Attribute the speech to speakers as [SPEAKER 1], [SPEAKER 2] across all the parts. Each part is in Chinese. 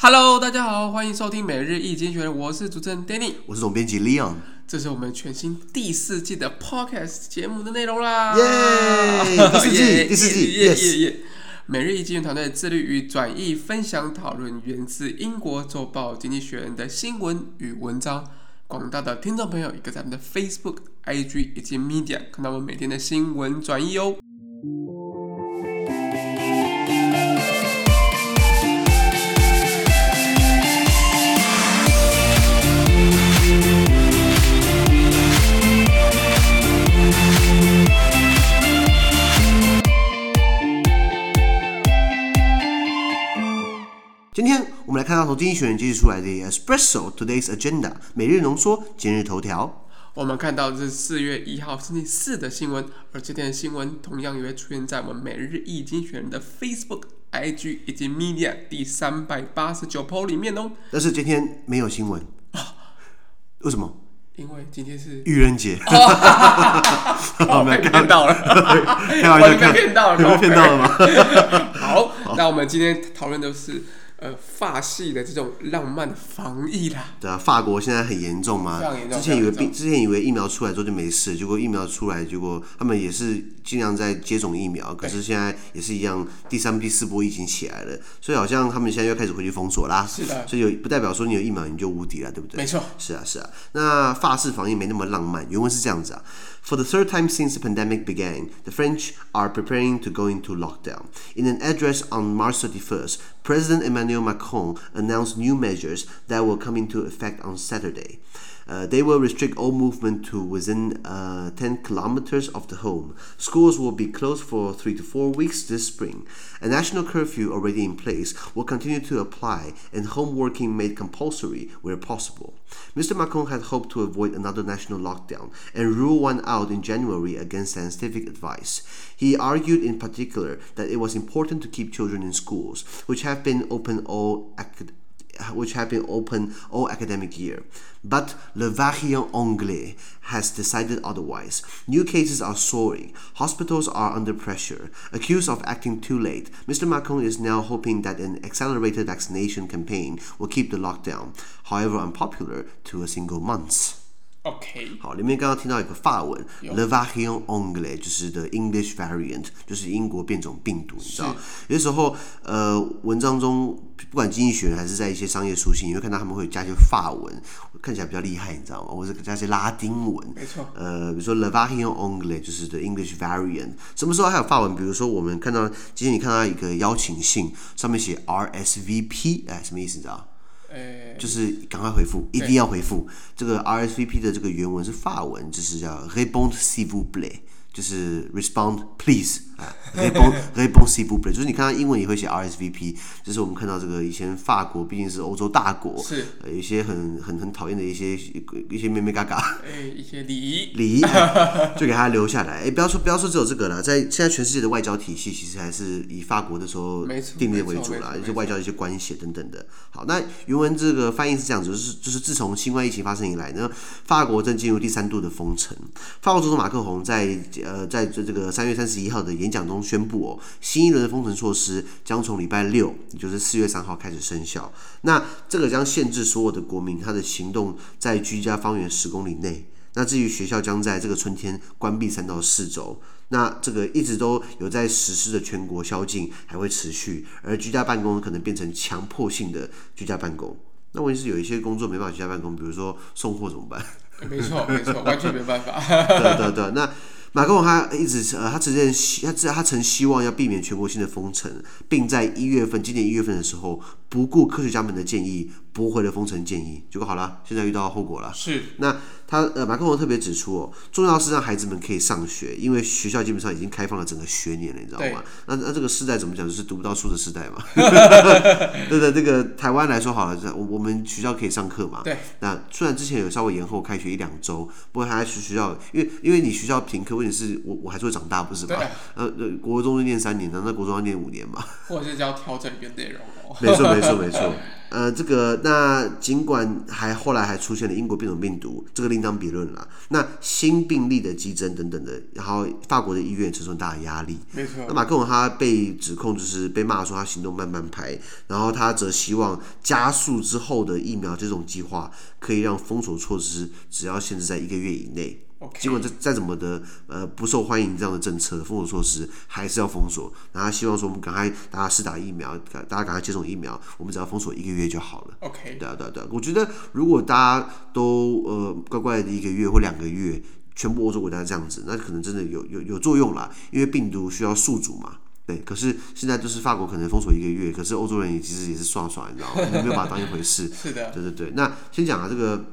[SPEAKER 1] Hello，大家好，欢迎收听每日易经济学人，我是主持人 Danny，
[SPEAKER 2] 我是总编辑 Leon，
[SPEAKER 1] 这是我们全新第四季的 Podcast 节目的内容啦，
[SPEAKER 2] 耶、yeah！第四季第四季，
[SPEAKER 1] 耶耶耶！每日一经团队致力于转译、分享、讨论源自英国周报《经济学人》的新闻与文章。广大的听众朋友，也可以在我们的 Facebook、IG 以及 Media 看到我们每天的新闻转译哦。
[SPEAKER 2] 今天我们来看到从经济学人揭示出来的 Espresso Today's Agenda 每日浓缩今日头条。
[SPEAKER 1] 我们看到这是四月一号星期四的新闻，而这天的新闻同样也会出现在我们每日一经济学人的 Facebook、IG 以及 Media 第三百八十九 po 里面哦。
[SPEAKER 2] 但是今天没有新闻啊？为什么？
[SPEAKER 1] 因为今天是
[SPEAKER 2] 愚人节。
[SPEAKER 1] 我们看到了，
[SPEAKER 2] 开玩笑，
[SPEAKER 1] 骗到了，
[SPEAKER 2] 有没有骗到了吗？
[SPEAKER 1] 好，好，那我们今天讨论的是。呃，法系的这种浪漫防疫啦，
[SPEAKER 2] 对啊，法国现在很严重嘛，之前以为病，之前以为疫苗出来之后就没事，结果疫苗出来，结果他们也是尽量在接种疫苗，可是现在也是一样，第三、第四波疫情起来了，所以好像他们现在又开始回去封锁啦。
[SPEAKER 1] 是的，
[SPEAKER 2] 所以有不代表说你有疫苗你就无敌了，对不对？
[SPEAKER 1] 没错，
[SPEAKER 2] 是啊，是啊。那法式防疫没那么浪漫，原文是这样子啊。For the third time since the pandemic began, the French are preparing to go into lockdown. In an address on March 31st, President Emmanuel Macron announced new measures that will come into effect on Saturday. Uh, they will restrict all movement to within uh, 10 kilometers of the home. Schools will be closed for three to four weeks this spring. A national curfew already in place will continue to apply and home working made compulsory where possible. Mr. Macron had hoped to avoid another national lockdown and rule one out in January against scientific advice. He argued in particular that it was important to keep children in schools, which have been open all academic which have been open all academic year. But Le Variant Anglais has decided otherwise. New cases are soaring. Hospitals are under pressure. Accused of acting too late, Mr. Macron is now hoping that an accelerated vaccination campaign will keep the lockdown, however unpopular, to a single month.
[SPEAKER 1] OK，
[SPEAKER 2] 好，里面刚刚听到一个法文 l e v a h i o n o n g l a i 就是 The English Variant，就是英国变种病毒，你知道？有些时候，呃，文章中不管经济学还是在一些商业书信，你会看到他们会加一些法文，看起来比较厉害，你知道吗？或者加一些拉丁文，
[SPEAKER 1] 没错。
[SPEAKER 2] 呃，比如说 l e v a h i o n o n g l a i 就是 The English Variant。什么时候还有法文？比如说我们看到今天你看到一个邀请信，上面写 RSVP，哎，什么意思？你知道？
[SPEAKER 1] 欸、
[SPEAKER 2] 就是赶快回复，一定要回复。这个 RSVP 的这个原文是法文，就是叫 Repondez s'il vous plaît，就是 Respond please。啊，répond répond s'il vous plaît，就是你看到英文也会写 RSVP，就是我们看到这个以前法国毕竟是欧洲大国，
[SPEAKER 1] 是
[SPEAKER 2] 有一些很很很讨厌的一些一些咩咩嘎嘎，
[SPEAKER 1] 哎，一些礼仪
[SPEAKER 2] 礼仪，就给他留下来。哎，不要说不要说只有这个了，在现在全世界的外交体系其实还是以法国的时候订立为主啦，一些外交的一些关系等等的。好，那原文这个翻译是这样子，就是就是自从新冠疫情发生以来呢，法国正进入第三度的封城。法国总统马克宏在呃在这这个三月三十一号的演演讲中宣布哦，新一轮的封城措施将从礼拜六，也就是四月三号开始生效。那这个将限制所有的国民他的行动在居家方圆十公里内。那至于学校将在这个春天关闭三到四周。那这个一直都有在实施的全国宵禁还会持续，而居家办公可能变成强迫性的居家办公。那问题是有一些工作没办法居家办公，比如说送货怎么办？
[SPEAKER 1] 没错，没错，完全没办法。
[SPEAKER 2] 对对对，那。马克龙他一直呃，他曾经希他他曾希望要避免全国性的封城，并在一月份，今年一月份的时候，不顾科学家们的建议，驳回了封城建议。结果好了，现在遇到后果了。
[SPEAKER 1] 是
[SPEAKER 2] 那。他呃，马克龙特别指出哦，重要是让孩子们可以上学，因为学校基本上已经开放了整个学年了，你知道吗？那那这个时代怎么讲？就是读不到书的时代嘛。对的，这个台湾来说好了，我我们学校可以上课嘛。
[SPEAKER 1] 对。
[SPEAKER 2] 那虽然之前有稍微延后开学一两周，不过还是学校，因为因为你学校停课，问题是我我还是会长大，不是吗？呃呃，国中是念三年的，那国中要念五年嘛。
[SPEAKER 1] 或者是要调整一个内容哦。
[SPEAKER 2] 没错没错没错。呃，这个那尽管还后来还出现了英国变种病毒，这个另当别论了。那新病例的激增等等的，然后法国的医院承受很大的压力。
[SPEAKER 1] 没错。
[SPEAKER 2] 那马克龙他被指控就是被骂说他行动慢半拍，然后他则希望加速之后的疫苗这种计划，可以让封锁措施只要限制在一个月以内。尽管再再怎么的呃不受欢迎，这样的政策封锁措施还是要封锁。然后希望说我们赶快大家施打疫苗，大家赶快接种疫苗，我们只要封锁一个月就好了。
[SPEAKER 1] OK，
[SPEAKER 2] 对啊对啊对啊，我觉得如果大家都呃乖乖的一个月或两个月，全部欧洲国家这样子，那可能真的有有有作用啦，因为病毒需要宿主嘛。对，可是现在就是法国可能封锁一个月，可是欧洲人也其实也是爽爽，你知道吗？没有把它当一回事。
[SPEAKER 1] 是的，
[SPEAKER 2] 对对对。那先讲啊，这个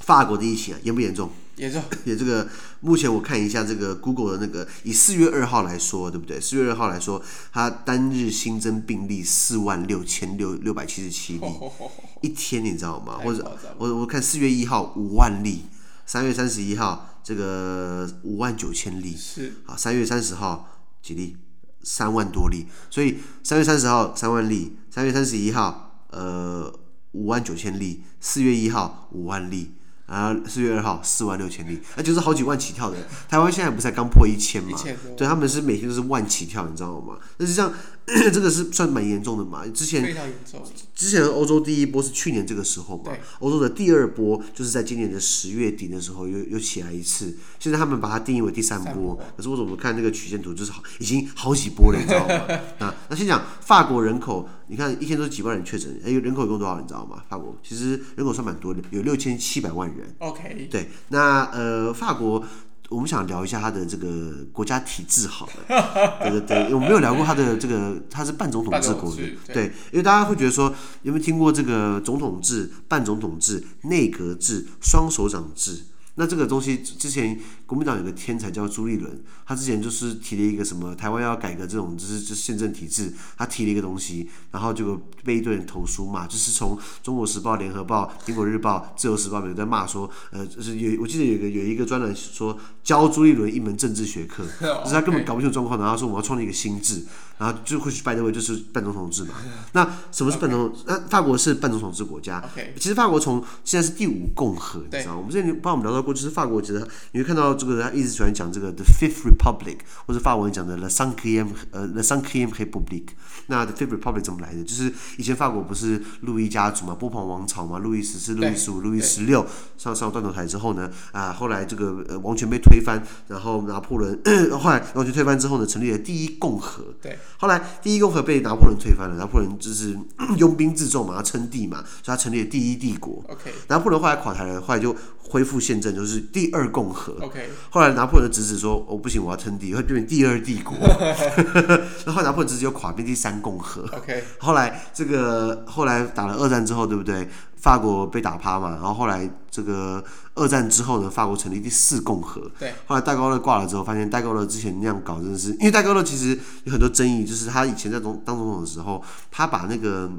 [SPEAKER 2] 法国的疫情啊，严不严重？
[SPEAKER 1] 严重。
[SPEAKER 2] 也这个目前我看一下这个 Google 的那个，以四月二号来说，对不对？四月二号来说，它单日新增病例四万六千六六百七十七例，一天你知道吗？或者我我看四月一号五万例，三月三十一号这个五万九千例，
[SPEAKER 1] 是
[SPEAKER 2] 啊，三月三十号几例？三万多例，所以三月三十号三万例，三月三十一号呃五万九千例，四月一号五万例，然后四月二号四万六千例，那就是好几万起跳的。台湾现在不是才刚破一千嘛？对，他们是每天都是万起跳，你知道吗？那实际上 这个是算蛮严重的嘛？之前
[SPEAKER 1] 非常严重。
[SPEAKER 2] 之前欧洲第一波是去年这个时候嘛？欧洲的第二波就是在今年的十月底的时候又又起来一次。现在他们把它定义为第三波，可是我怎么看那个曲线图，就是好已经好几波了，你知道吗？啊，那先讲法国人口，你看一天都是几万人确诊，哎，人口一共多少人，你知道吗？法国其实人口算蛮多的，有六千七百万人。
[SPEAKER 1] OK，
[SPEAKER 2] 对，那呃，法国。我们想聊一下他的这个国家体制，好了，对 对对，我们没有聊过他的这个，他是半总统制国的，对，因为大家会觉得说，有没有听过这个总统制、半总统制、内阁制、双首长制？那这个东西之前国民党有个天才叫朱立伦，他之前就是提了一个什么台湾要改革这种就是就是宪政体制，他提了一个东西，然后就被一堆人投诉嘛，就是从中国时报、联合报、苹果日报、自由时报有在骂说，呃，就是有我记得有个有一个专栏说教朱立伦一门政治学科，就是他根本搞不清楚状况，然后说我们要创立一个新制，然后就会去拜登位就是半总统制嘛。那什么是半总统？那法国是半总统制国家。其实法国从现在是第五共和，你知道吗？我们之前帮我们聊到。过，就是法国，其实你会看到这个，他一直喜欢讲这个 The Fifth Republic，或者法文讲的 La Cinquième 呃 La Cinquième République。那 The Fifth Republic 怎么来的？就是以前法国不是路易家族嘛，波旁王朝嘛，路易十四、路易十五、路易十六上上断头台之后呢，啊，后来这个呃王权被推翻，然后拿破仑 后来王权推翻之后呢，成立了第一共和。
[SPEAKER 1] 对，
[SPEAKER 2] 后来第一共和被拿破仑推翻了，拿破仑就是 拥兵自重嘛，他称帝嘛，所以他成立了第一帝国。
[SPEAKER 1] OK，
[SPEAKER 2] 拿破仑后来垮台了，后来就。恢复宪政就是第二共和。
[SPEAKER 1] OK，
[SPEAKER 2] 后来拿破仑的侄子说：“哦，不行，我要称帝，会变成第二帝国。” 然后拿破仑侄子又垮，变第三共和。
[SPEAKER 1] OK，
[SPEAKER 2] 后来这个后来打了二战之后，对不对？法国被打趴嘛，然后后来这个二战之后呢，法国成立第四共和。
[SPEAKER 1] 对，
[SPEAKER 2] 后来戴高乐挂了之后，发现戴高乐之前那样搞真的是，因为戴高乐其实有很多争议，就是他以前在总当总统的时候，他把那个。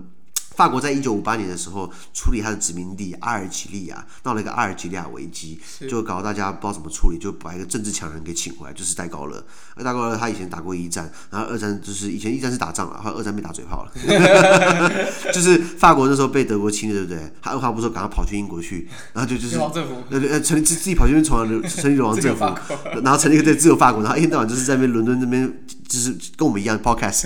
[SPEAKER 2] 法国在一九五八年的时候处理他的殖民地阿尔及利亚，闹了一个阿尔及利亚危机，就搞得大家不知道怎么处理，就把一个政治强人给请回来，就是戴高乐。而戴高乐他以前打过一战，然后二战就是以前一战是打仗了，后来二战被打嘴炮了，就是法国那时候被德国侵略，对不对？他二话不说，赶快跑去英国去，然后就就是呃呃成立自自己跑去那边重成立流亡政府，然后成立一个对自由法国，然后一天到晚就是在那边伦敦那边。就是跟我们一样，podcast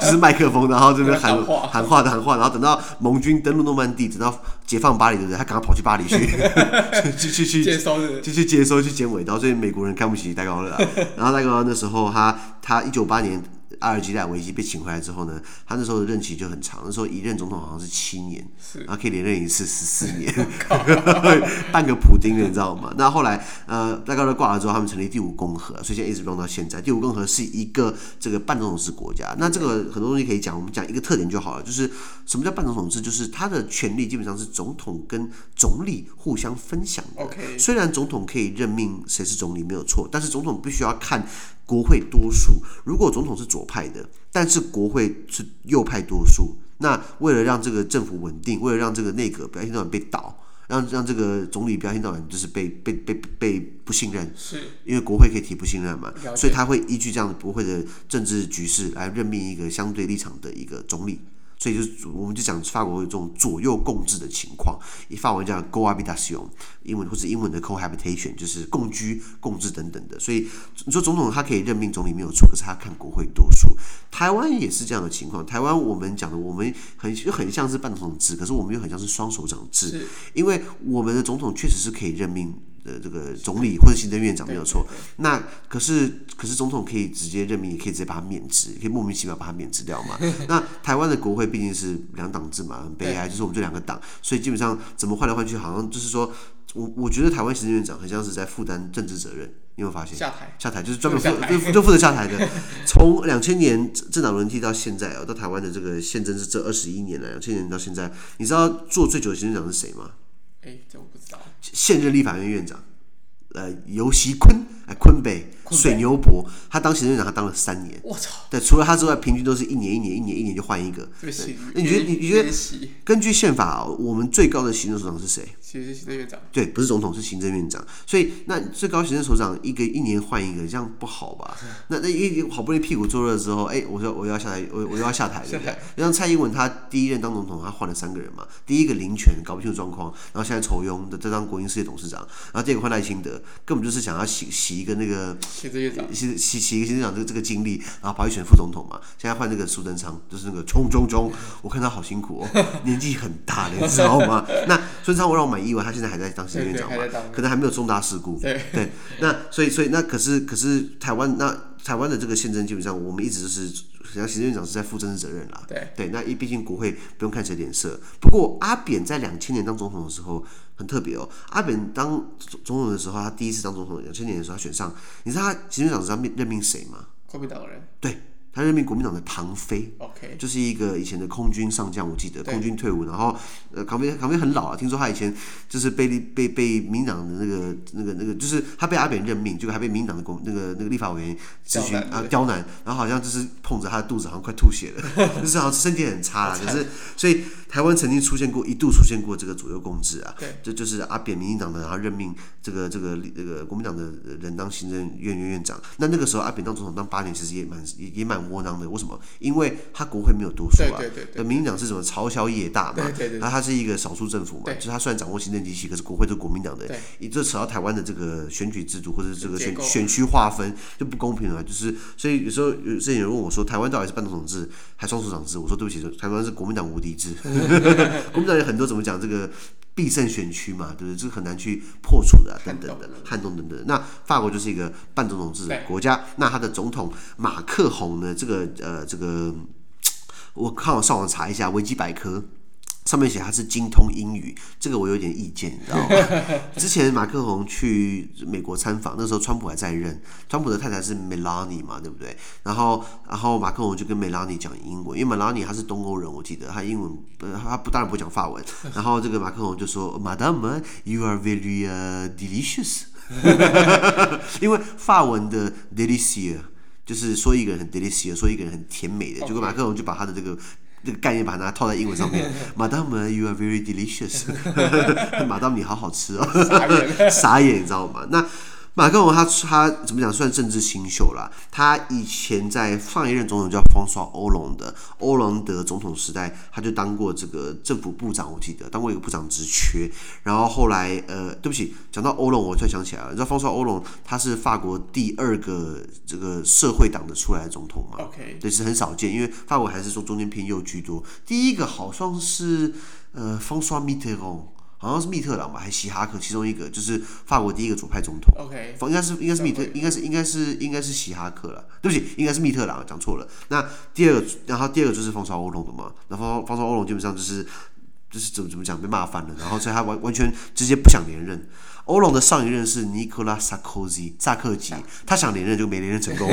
[SPEAKER 2] 就是麦克风，然后这边喊喊话的喊话，然后等到盟军登陆诺曼底，等到解放巴黎，对不对？他赶快跑去巴黎去，去去去接收，去去接收去捡尾，然后所以美国人看不起戴高乐，然后戴高乐那时候他他一九八年。阿尔及利亚危机被请回来之后呢，他那时候的任期就很长，那时候一任总统好像是七年，然后可以连任一次十四年，半个普丁，你知道吗？那后来呃，戴高乐挂了之后，他们成立第五共和，所以现在一直用到现在。第五共和是一个这个半总统制国家，那这个很多东西可以讲，我们讲一个特点就好了，就是什么叫半总统制？就是他的权力基本上是总统跟总理互相分享的。
[SPEAKER 1] Okay.
[SPEAKER 2] 虽然总统可以任命谁是总理没有错，但是总统必须要看。国会多数，如果总统是左派的，但是国会是右派多数，那为了让这个政府稳定，为了让这个内阁不要一天到晚被倒，让让这个总理不要一天到晚就是被被被被不信任，
[SPEAKER 1] 是
[SPEAKER 2] 因为国会可以提不信任嘛，所以他会依据这样的国会的政治局势来任命一个相对立场的一个总理。所所以就是我们就讲法国有这种左右共治的情况，以法文叫 cohabitation，英文或者英文的 cohabitation 就是共居共治等等的。所以你说总统他可以任命总理没有错，可是他看国会多数。台湾也是这样的情况，台湾我们讲的我们很就很像是半总统制，可是我们又很像是双手掌制，因为我们的总统确实是可以任命。的这个总理或者行政院长没有错，那可是可是总统可以直接任命，也可以直接把他免职，可以莫名其妙把他免职掉嘛。那台湾的国会毕竟是两党制嘛，很悲哀，就是我们这两个党，所以基本上怎么换来换去，好像就是说我我觉得台湾行政院长很像是在负担政治责任，你有发现？
[SPEAKER 1] 下台，
[SPEAKER 2] 下台就是专门负就负责下台的。从两千年政党轮替到现在啊，到台湾的这个宪政是这二十一年了，两千年到现在，你知道做最久的行政长是谁吗？
[SPEAKER 1] 哎，这我不知道。
[SPEAKER 2] 现任立法院院长，呃，游锡坤，哎，昆北。水牛伯，他当行政院长，他当了三年。我操！对，除了他之外，平均都是一年、一年、一年、一年就换一个。对，那你觉得？你你觉得？根据宪法，我们最高的行政首长是谁？
[SPEAKER 1] 其实是行政院长。
[SPEAKER 2] 对，不是总统，是行政院长。所以，那最高行政首长一个一年换一个，这样不好吧？那那一好不容易屁股坐热之后，哎，我说我要下台，我我又要下台，对不对？像蔡英文，他第一任当总统，他换了三个人嘛。第一个林权，搞不清楚状况，然后现在仇庸的在当国营事业董事长，然后第二个换赖清德，根本就是想要洗洗一个那个
[SPEAKER 1] 行政院长。
[SPEAKER 2] 洗洗一个行政长这个这个经历，然后跑去选副总统嘛。现在换那个苏贞昌，就是那个冲冲冲，我看他好辛苦哦，年纪很大了，你知道吗？那苏贞昌我让我蛮意外，他现在还在当行政院长嘛，可能还没有重大事故。对，对，那所以所以那可是可是台湾那台湾的这个宪政基本上我们一直都是，像行政院长是在负政治责任啦。对对，那毕竟国会不用看谁脸色。不过阿扁在两千年当总统的时候。很特别哦，阿扁当总统的时候，他第一次当总统，两千年的时候他选上，你知道他行政长是他任命谁吗？
[SPEAKER 1] 国民党人。对。
[SPEAKER 2] 他任命国民党的唐飞
[SPEAKER 1] ，OK，
[SPEAKER 2] 就是一个以前的空军上将，我记得空军退伍，然后呃，唐飞唐飞很老啊，听说他以前就是被被被民党的那个那个那个，就是他被阿扁任命，结果还被民党的公那个那个立法委员咨询啊刁难，然后好像就是碰着他的肚子，好像快吐血了，就是好像身体很差了，可是所以台湾曾经出现过一度出现过这个左右共治啊，对，这就是阿扁民进党的，然后任命这个这个这个国民党的人当行政院院院长，那那个时候阿扁当总统当八年，其实也蛮也也蛮。窝囊的，为什么？因为他国会没有多数啊。对对对。民进党是什么？朝小野大嘛。对对对。然后他是一个少数政府嘛，就是他虽然掌握行政机器，可是国会都是国民党的。对。一这扯到台湾的这个选举制度或者这个选选区划分就不公平了，就是所以有时候有之前有人问我说，台湾到底是半总统制还双首长制？我说对不起，台湾是国民党无敌制。国民党有很多怎么讲这个？必胜选区嘛，对不对？这个很难去破除的、啊，等等的，撼动等等。那法国就是一个半总统制的国家，那他的总统马克宏呢？这个呃，这个我看我上网查一下维基百科。上面写他是精通英语，这个我有点意见，你知道吗？之前马克宏去美国参访，那时候川普还在任，川普的太太是 Melania 嘛，对不对？然后，然后马克宏就跟 Melania 讲英文，因为 Melania 他是东欧人，我记得他英文，他不当然不讲法文。然后这个马克宏就说：“Madame, you are very delicious。”因为法文的 delicious 就是说一个人很 delicious，说一个人很甜美的。结果马克龙就把他的这个。这个概念把它套在英文上面，Madame you are very delicious，马当你好好吃哦，傻眼，傻眼，你知道吗？那。马克龙他他怎么讲算政治新秀啦？他以前在上一任总统叫方爽欧龙的欧龙德总统时代，他就当过这个政府部长，我记得当过一个部长职缺。然后后来呃，对不起，讲到欧龙，我突然想起来了，你知道方爽欧龙他是法国第二个这个社会党的出来的总统嘛？OK，对是很少见，因为法国还是说中间偏右居多。第一个好像是呃方爽米特朗。好像是密特朗吧，还是希哈克，其中一个就是法国第一个左派总统。OK，应该是应该是密特，应该是应该是应该是希哈克了。对不起，应该是密特朗，讲错了。那第二个，然后第二个就是方爽欧龙的嘛。那方方爽欧龙基本上就是就是怎么怎么讲被骂翻了，然后所以他完完全直接不想连任。欧龙的上一任是尼古拉萨科吉，萨克吉，他想连任就没连任成功。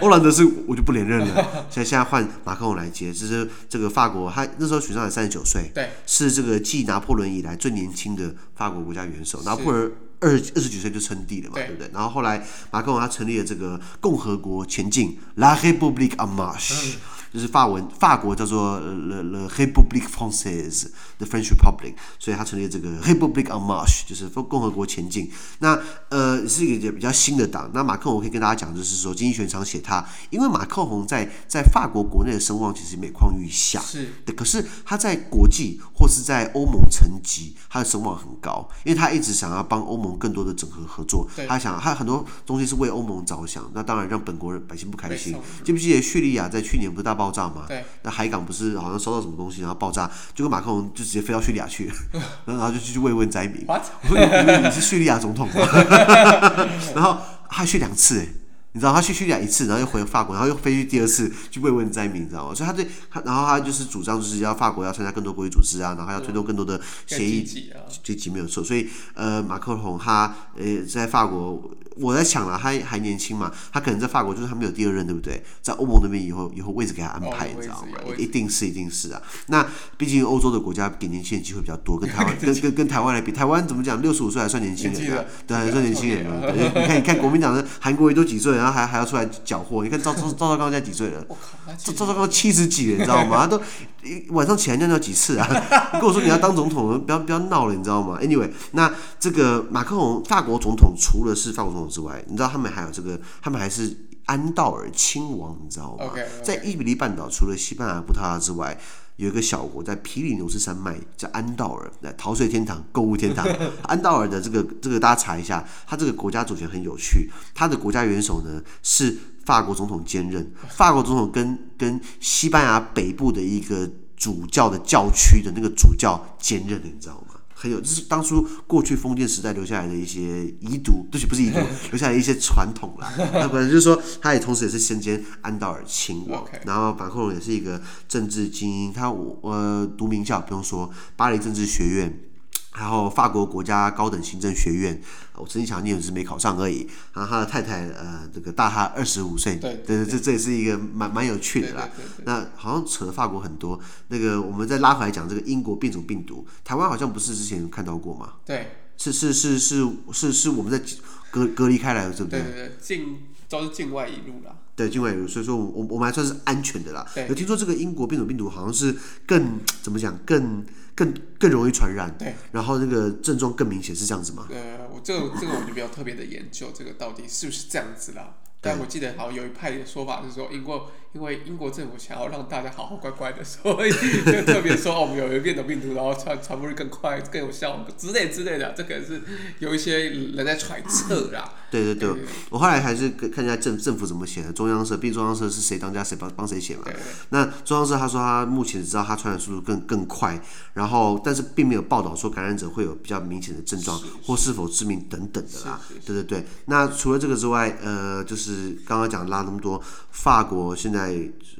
[SPEAKER 2] 欧兰德是我就不连任了，所以现在换马克龙来接，这是这个法国，他那时候选上才三十九岁，对，是这个继拿破仑以来最年轻的法国国家元首。拿破仑二二十几岁就称帝了嘛，对不对？然后后来马克龙他成立了这个共和国前进 La République en Marche。就是法文法国叫做 Le Le République Française，The French Republic，所以他成立这个 République en Marche，就是共和国前进。那呃是一个比较新的党。那马克宏我可以跟大家讲，就是说经济学常写他，因为马克宏在在法国国内的声望其实每况愈下，
[SPEAKER 1] 是
[SPEAKER 2] 的。可是他在国际或是在欧盟层级，他的声望很高，因为他一直想要帮欧盟更多的整合合作。他想他很多东西是为欧盟着想，那当然让本国人百姓不开心。记不记得叙利亚在去年不是大爆炸嘛？
[SPEAKER 1] 对，
[SPEAKER 2] 那海港不是好像收到什么东西，然后爆炸，结果马克龙就直接飞到叙利亚去，然后就去慰问灾民。我说你你是叙利亚总统吗？然后他还去两次哎。你知道他去叙利亚一次，然后又回法国，然后又飞去第二次去慰问灾民，你知道吗？所以他对他，然后他就是主张就是要法国要参加更多国际组织啊，然后要推动更多的协议，这几没有错。所以呃，马克龙他呃在法国，我在想了，他还年轻嘛，他可能在法国就是他没有第二任，对不对？在欧盟那边以后以后位置给他安排，你知道吗？一定是一定是啊。那毕竟欧洲的国家给年轻人机会比较多，跟台湾跟跟跟台湾来比，台湾怎么讲？六十五岁还算年轻人啊？对，还算年轻人嘛？你看你看国民党的韩国瑜都几岁啊？然后还还要出来搅和，你看赵赵赵少刚现在几岁了？赵赵少刚七十几了，你知道吗？他都晚上起来尿尿几次啊？你跟我说你要当总统，不要不要闹了，你知道吗？Anyway，那这个马克龙法国总统除了是法国总统之外，你知道他们还有这个，他们还是安道尔亲王，你知道吗？Okay, okay. 在伊比利半岛，除了西班牙、葡萄牙之外。有一个小国在皮里牛斯山脉，叫安道尔，来逃税天堂、购物天堂。安道尔的这个这个大家查一下，它这个国家主权很有趣，它的国家元首呢是法国总统兼任，法国总统跟跟西班牙北部的一个主教的教区的那个主教兼任的，你知道吗？很有，就是当初过去封建时代留下来的一些遗毒，对不起，不是遗毒，留下来一些传统啦。那本来就是说，他也同时也是身兼安道尔亲王。然后马克龙也是一个政治精英，他我呃读名校不用说，巴黎政治学院。然后法国国家高等行政学院，我曾经想念，只是没考上而已。然后他的太太，呃，这个大他二十五岁，对，对，对，这这也是一个蛮蛮有趣的啦。那好像扯了法国很多。那个我们再拉回来讲这个英国变种病毒，台湾好像不是之前有看到过吗？
[SPEAKER 1] 对，
[SPEAKER 2] 是是是是是是我们在隔隔离开来的，对不对？
[SPEAKER 1] 对对对，境都是境外一路啦。
[SPEAKER 2] 对，境外所以说我我我们还算是安全的啦。有听说这个英国变种病毒好像是更 怎么讲更。更更容易传染，对，然后那个症状更明显，是这样子吗？
[SPEAKER 1] 呃，我这个这个我就没有特别的研究，这个到底是不是这样子啦？但我记得好像有一派的说法是说，英国因为英国政府想要让大家好好乖乖的，所以就特别说我们有一个变种病毒，然后传传播率更快、更有效之类之类的，这个是有一些人在揣测啦。
[SPEAKER 2] 对对对，我后来还是看一下政政府怎么写的。中央社，毕竟中央社是谁当家谁帮帮谁写嘛。那中央社他说他目前只知道他传染速度更更快，然后但是并没有报道说感染者会有比较明显的症状或是否致命等等的啦。对对对，那除了这个之外，呃，就是刚刚讲拉那么多，法国现在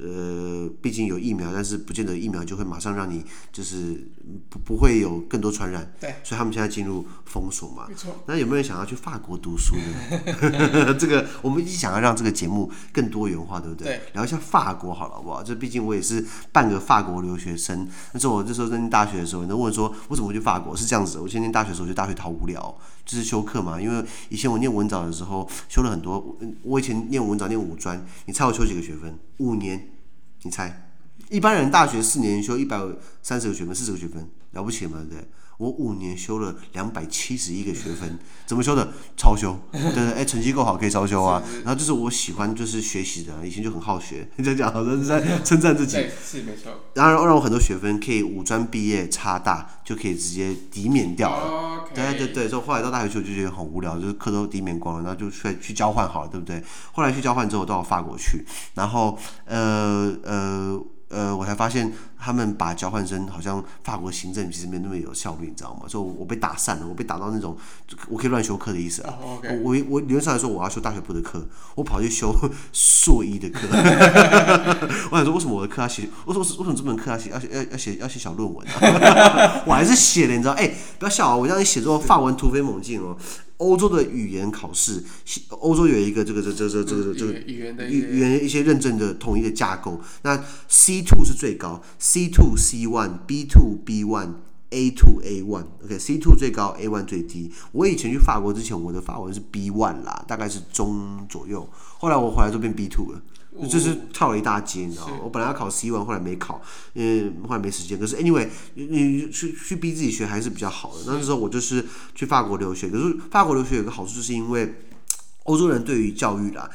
[SPEAKER 2] 呃毕竟有疫苗，但是不见得疫苗就会马上让你就是不不会有更多传染。对，所以他们现在进入封锁嘛。没错。那有没有人想要去法国读书呢？这个我们一想要让这个节目更多元化，对不对？对。聊一下法国好了，好不好？这毕竟我也是半个法国留学生。那时候我那时候在念大学的时候，人问说我怎么会去法国？是这样子，我先念大学的时候，我觉得大学好无聊，就是修课嘛。因为以前我念文藻的时候修了很多，我以前念文藻念五专，你猜我修几个学分？五年，你猜？一般人大学四年修一百三十个学分，四十个学分，了不起嘛，对不对？我五年修了两百七十一个学分，怎么修的？超修，对对，哎，成绩够好可以超修啊。然后就是我喜欢就是学习的，以前就很好学。你在讲，好像是在称赞自己。
[SPEAKER 1] 是没错。
[SPEAKER 2] 然后让我很多学分可以五专毕业差大就可以直接抵免掉了。对对对，所以后来到大学去我就觉得很无聊，就是课都抵免光了，然后就去去交换好了，对不对？后来去交换之后到法国去，然后呃呃。呃，我才发现他们把交换生好像法国行政其实没那么有效率，你知道吗？所以我被打散了，我被打到那种我可以乱修课的意思啊。Oh. 我我我理论上来说我要修大学部的课，我跑去修 硕一的课。我想说为什么我的课要写？为什么为什么这门课要写要写要要写要写小论文啊？我还是写了，你知道？哎，不要笑啊！我让你写作法文突飞猛进哦。欧洲的语言考试，欧洲有一个这个这这这这个这个语言的语言一些认证的统一的架构。那 C two 是最高，C two C one B two B one A two A one，OK，C two 最高，A one 最低。我以前去法国之前，我的法文是 B one 啦，大概是中左右。后来我回来就变 B two 了，就是跳了一大截，你知道吗？我本来要考 C one，后来没考，因为后来没时间。可是 anyway，你你去去逼自己学还是比较好的。那时候我就是去法国留学，可是法国留学有个好处，就是因为欧洲人对于教育啦，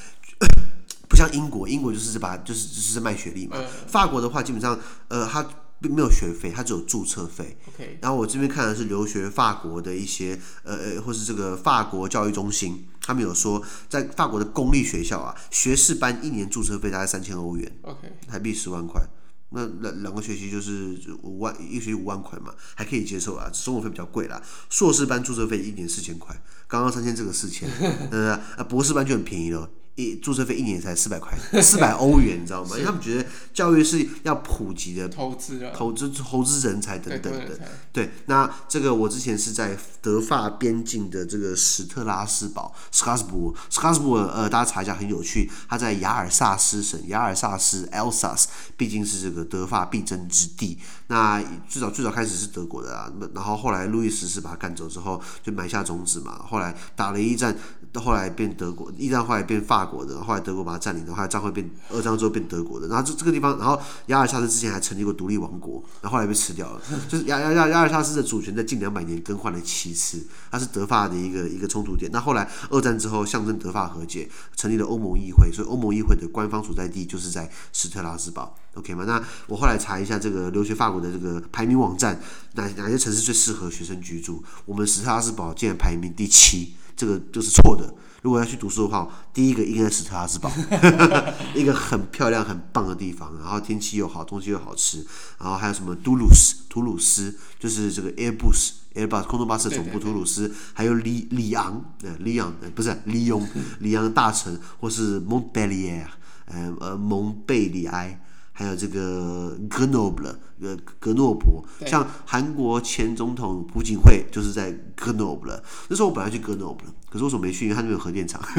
[SPEAKER 2] 不像英国，英国就是把就是就是卖学历嘛。法国的话，基本上呃它。并没有学费，它只有注册
[SPEAKER 1] 费。
[SPEAKER 2] 然后我这边看的是留学法国的一些呃呃，或是这个法国教育中心，他们有说，在法国的公立学校啊，学士班一年注册费大概三千欧元.台币十万块。那两两个学期就是五万，一学期五万块嘛，还可以接受啊。生活费比较贵啦。硕士班注册费一年四千块，刚刚三千这个四千，呃，博士班就很便宜了。一注册费一年才四百块，四百欧元，你知道吗？因为他们觉得教育是要普及的，
[SPEAKER 1] 投资
[SPEAKER 2] 投资投资人才等等的。对，那这个我之前是在德法边境的这个史特拉斯堡 （Strasbourg），Strasbourg 呃，大家查一下很有趣，它在雅尔萨斯省，雅尔萨斯 （Alsace） 毕竟是这个德法必争之地。那最早最早开始是德国的啊，那然后后来路易十四把他赶走之后，就埋下种子嘛。后来打了一战，后来变德国，一战后来变法。国的，后来德国把它占领的，后来战后变二战之后变德国的，然后这这个地方，然后亚尔萨斯之前还成立过独立王国，然后后来被吃掉了。就是亚亚亚亚尔萨斯的主权在近两百年更换了七次，它是德法的一个一个冲突点。那后来二战之后，象征德法和解，成立了欧盟议会，所以欧盟议会的官方所在地就是在斯特拉斯堡，OK 吗？那我后来查一下这个留学法国的这个排名网站，哪哪些城市最适合学生居住？我们史特拉斯堡竟然排名第七，这个就是错的。如果要去读书的话，第一个应该是史特拉斯堡，一个很漂亮、很棒的地方，然后天气又好，东西又好吃，然后还有什么杜鲁斯，图鲁斯就是这个 Airbus，Airbus 空中巴士的总部，图鲁斯，还有里里昂，呃，里昂，不是里昂，里昂大城，或是蒙贝利埃，呃呃，蒙贝里埃。还有这个格诺布勒，呃，格诺伯，像韩国前总统朴槿惠就是在格诺布了。那时候我本来去格诺布了，可是为什么没去？因为他那边有核电厂。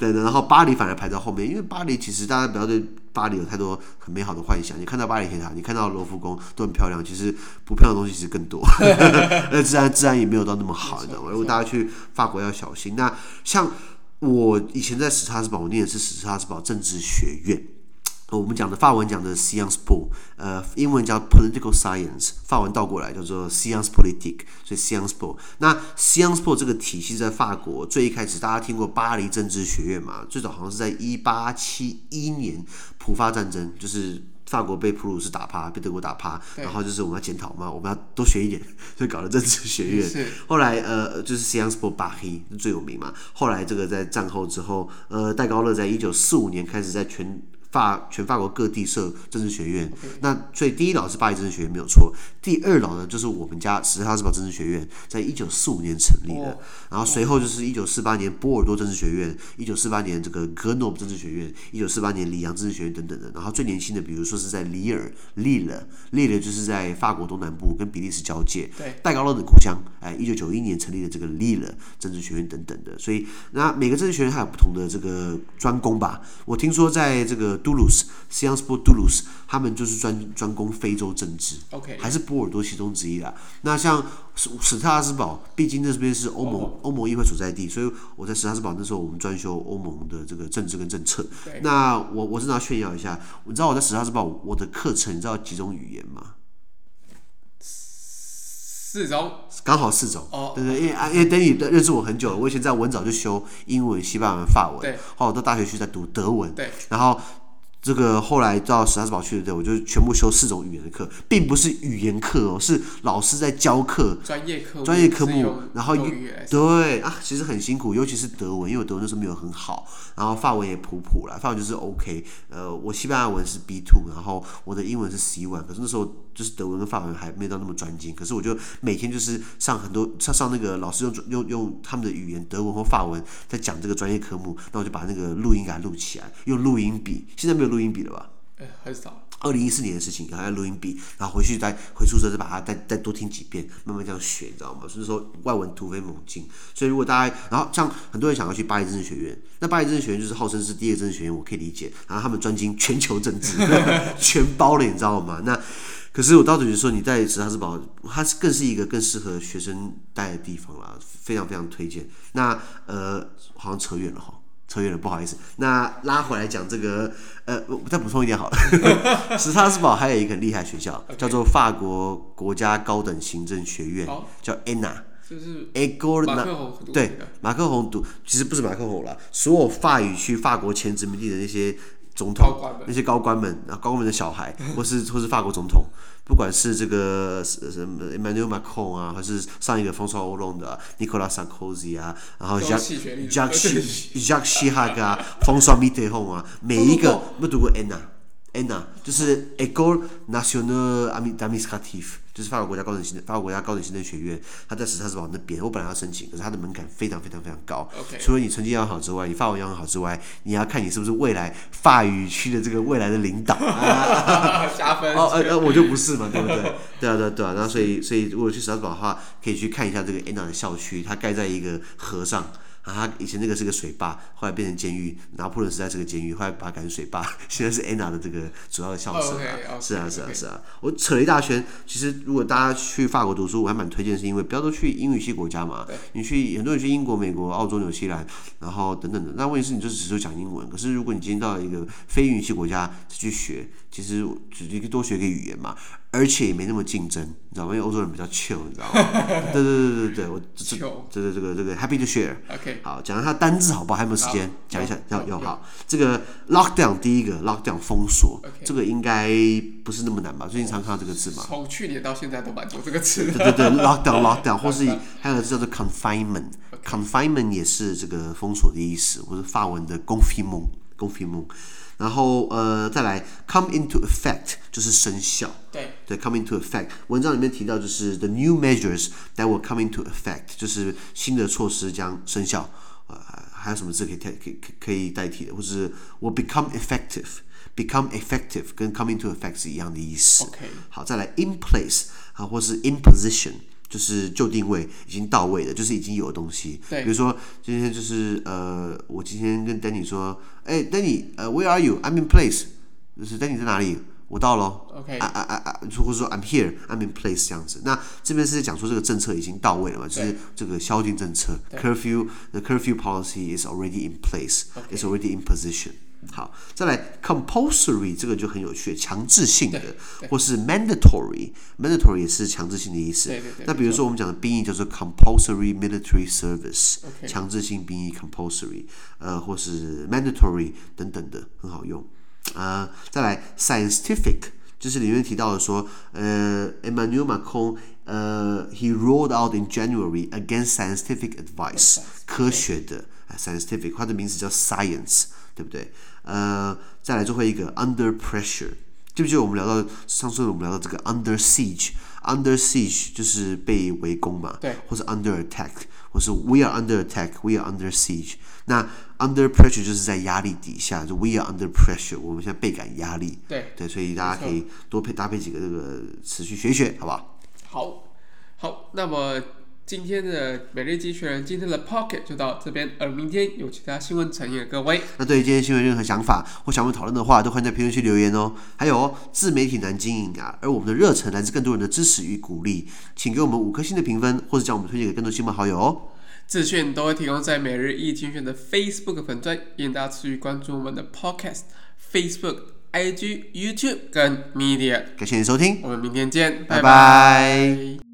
[SPEAKER 2] 对的，然后巴黎反而排在后面，因为巴黎其实大家不要对巴黎有太多很美好的幻想。你看到巴黎铁塔，你看到罗浮宫都很漂亮，其实不漂亮的东西其实更多。那自然自然也没有到那么好，你知道吗？如果大家去法国要小心。那像我以前在史特拉斯堡，我念的是史特拉斯堡政治学院。我们讲的法文讲的 Sciences Po，呃，英文叫 Political Science，法文倒过来叫做 Sciences Politique，所以 Sciences Po。那 Sciences Po 这个体系在法国最一开始，大家听过巴黎政治学院嘛？最早好像是在一八七一年普法战争，就是法国被普鲁士打趴，被德国打趴，然后就是我们要检讨嘛，我们要多学一点，所以搞了政治学院。后来呃，就是 Sciences Po Paris 最有名嘛。后来这个在战后之后，呃，戴高乐在一九四五年开始在全法全法国各地设政治学院.那所以第一老是巴黎政治学院没有错，第二老呢就是我们家史特拉斯堡政治学院，在一九四五年成立的，oh. 然后随后就是一九四八年波尔多政治学院，一九四八年这个格诺布政治学院，一九四八年里昂政治学院等等的，然后最年轻的比如说是在里尔，利勒，利勒就是在法国东南部跟比利时交界，对，戴高乐的故乡，哎，一九九一年成立的这个利勒政治学院等等的，所以那每个政治学院还有不同的这个专攻吧，我听说在这个。杜鲁斯，Sciences Po 杜鲁斯，他们就是专专攻非洲政治
[SPEAKER 1] ，OK，
[SPEAKER 2] 还是波尔多其中之一啦。那像史史特拉斯堡，毕竟那边是欧盟欧、oh. 盟议会所在地，所以我在史特拉斯堡那时候，我们专修欧盟的这个政治跟政策。那我我是要炫耀一下，你知道我在史特拉斯堡我的课程你知道几种语言吗？
[SPEAKER 1] 四种，
[SPEAKER 2] 刚好四种。
[SPEAKER 1] 哦，
[SPEAKER 2] 对对，因为啊，因为等你认识我很久了，我以前在文藻就修英文、西班牙文、法文，
[SPEAKER 1] 对，
[SPEAKER 2] 后来到大学去在读德文，
[SPEAKER 1] 对，然
[SPEAKER 2] 后。这个后来到史特拉斯堡去的，我就全部修四种语言的课，并不是语言课哦，是老师在教课，
[SPEAKER 1] 专业科
[SPEAKER 2] 专业科目，然后
[SPEAKER 1] 语
[SPEAKER 2] 对啊，其实很辛苦，尤其是德文，因为我德文那时候没有很好，然后法文也普普啦，法文就是 OK，呃，我西班牙文是 B two，然后我的英文是 C one，可是那时候就是德文跟法文还没有到那么专精，可是我就每天就是上很多上上那个老师用用用他们的语言，德文或法文在讲这个专业科目，那我就把那个录音给它录起来，用录音笔，现在没有。录音笔了吧？
[SPEAKER 1] 哎，很少。
[SPEAKER 2] 二零一四年的事情，然后录音笔，然后回去再回宿舍再把它再再多听几遍，慢慢这样学，你知道吗？所以说外文突飞猛进。所以如果大家，然后像很多人想要去巴黎政治学院，那巴黎政治学院就是号称是第一个政治学院，我可以理解。然后他们专精全球政治，全包了，你知道吗？那可是我倒觉得说，你在史塔斯堡，它是更是一个更适合学生待的地方啦，非常非常推荐。那呃，好像扯远了哈，扯远了，不好意思。那拉回来讲这个，呃，我再补充一点好了。史塔斯堡还有一个很厉害学校.叫做法国国家高等行政学院，oh. 叫 ENA。就是
[SPEAKER 1] 克宏
[SPEAKER 2] 对，马克宏读，其实不是马克宏啦，所有法语区法国前殖民地的那些总统，那些高官们，高官们的小孩，或是或是法国总统，不管是这个什么 Emmanuel Macron 啊，还是上一个 François Hollande 的 Nicolas Sarkozy 啊，然后 Jacques Jacques Jacques Chirac 啊，François Mitterrand 啊，每一个没读过 ENA。ENA 就是 École Nationale Administrative，就是法国国家高等行政法国国家高等行政学院，它在史塔斯堡那边。我本来要申请，可是它的门槛非常非常非常高。除了你成绩要好之外，你法文要好之外，你要看你是不是未来法语区的这个未来的领导。
[SPEAKER 1] 加分。
[SPEAKER 2] 哦，呃呃，我就不是嘛，对不对？对啊，对啊，对啊。然后所以所以如果去史塔斯堡的话，可以去看一下这个 ENA 的校区，它盖在一个河上。啊，他以前那个是个水坝，后来变成监狱。拿破仑时代是个监狱，后来把它改成水坝。现在是 ENA 的这个主要的校舍。是啊，是啊，是啊。我扯了一大圈。其实如果大家去法国读书，我还蛮推荐，是因为不要都去英语系国家嘛。你去很多人去英国、美国、澳洲、纽西兰，然后等等的。那问题是你就只是讲英文。可是如果你今天到一个非英语系国家去学，其实你可以多学个语言嘛。而且也没那么竞争，你知道吗？因为欧洲人比较 chill，你知道吗？对对对对对，我这这个这个这个 happy to share。OK，好，讲一下单字好不好？还有没有时间讲一下？要要好。这个 lockdown 第一个 lockdown 封锁，这个应该不是那么难吧？最近常看到这个字嘛？
[SPEAKER 1] 从去年到现在都蛮多这个词。
[SPEAKER 2] 对对对，lockdown lockdown，或是还有个字叫做 confinement，confinement 也是这个封锁的意思，或者法文的 confinement，confinement。然后呃，再来 come into effect 就是生效。对对，come into effect。文章里面提到就是 the new measures that will come into effect，就是新的措施将生效。呃，还有什么字可以代可以可以代替的？或是 will become effective，become effective 跟 come into effect 是一样的意思。OK。好，再来 in place 啊，或是 in position。 就是就定位已经到位了，就是已经有的东西。对，比如说今天就是呃，我今天跟 Danny 说，哎，Danny，呃，Where are you？I'm in place。就是 Danny 在哪里？我到了。OK。啊啊啊啊！或者说 I'm here，I'm in place 这样子。那这边是在讲说这个政策已经到位了嘛？就是这个宵禁政策，curfew，the curfew policy is already in place，is already in position。好，再来 compulsory 这个就很有趣，强制性的，或是 mandatory，mandatory 也是强制性的意思。对对对，那比如说我们讲的兵役叫做 compulsory military service，强制性兵役 compulsory，呃，或是 mandatory 等等的，很好用。啊、呃，再来 scientific，就是里面提到的说，呃，Emmanuel Macron，呃，he rolled out in January against scientific advice，科学的 scientific，它的名字叫 science。对不对？呃，再来最后一个 under pressure，记不记得我们聊到上次我们聊到这个 under siege，under siege 就是被围攻嘛，对，或者 under attack，或是 we are under attack，we are under siege。那 under pressure 就是在压力底下，就 we are under pressure，我们现在倍感压力。对对，所以大家可以多配搭配几个这个词去学一学，好不好？
[SPEAKER 1] 好，好，那么。今天的每日机器人，今天的 Pocket 就到这边，而明天有其他新闻呈现的各位，
[SPEAKER 2] 那对于今天新闻任何想法或想我们讨论的话，都欢迎在评论区留言哦。还有哦，自媒体难经营啊，而我们的热忱来自更多人的支持与鼓励，请给我们五颗星的评分，或者将我们推荐给更多亲朋好友哦。
[SPEAKER 1] 资讯都会提供在每日一精选的 Facebook 粉专，请大家持续关注我们的 Podcast、Facebook、IG、YouTube 跟 Media。
[SPEAKER 2] 感谢你收听，
[SPEAKER 1] 我们明天见，拜拜。
[SPEAKER 2] 拜拜。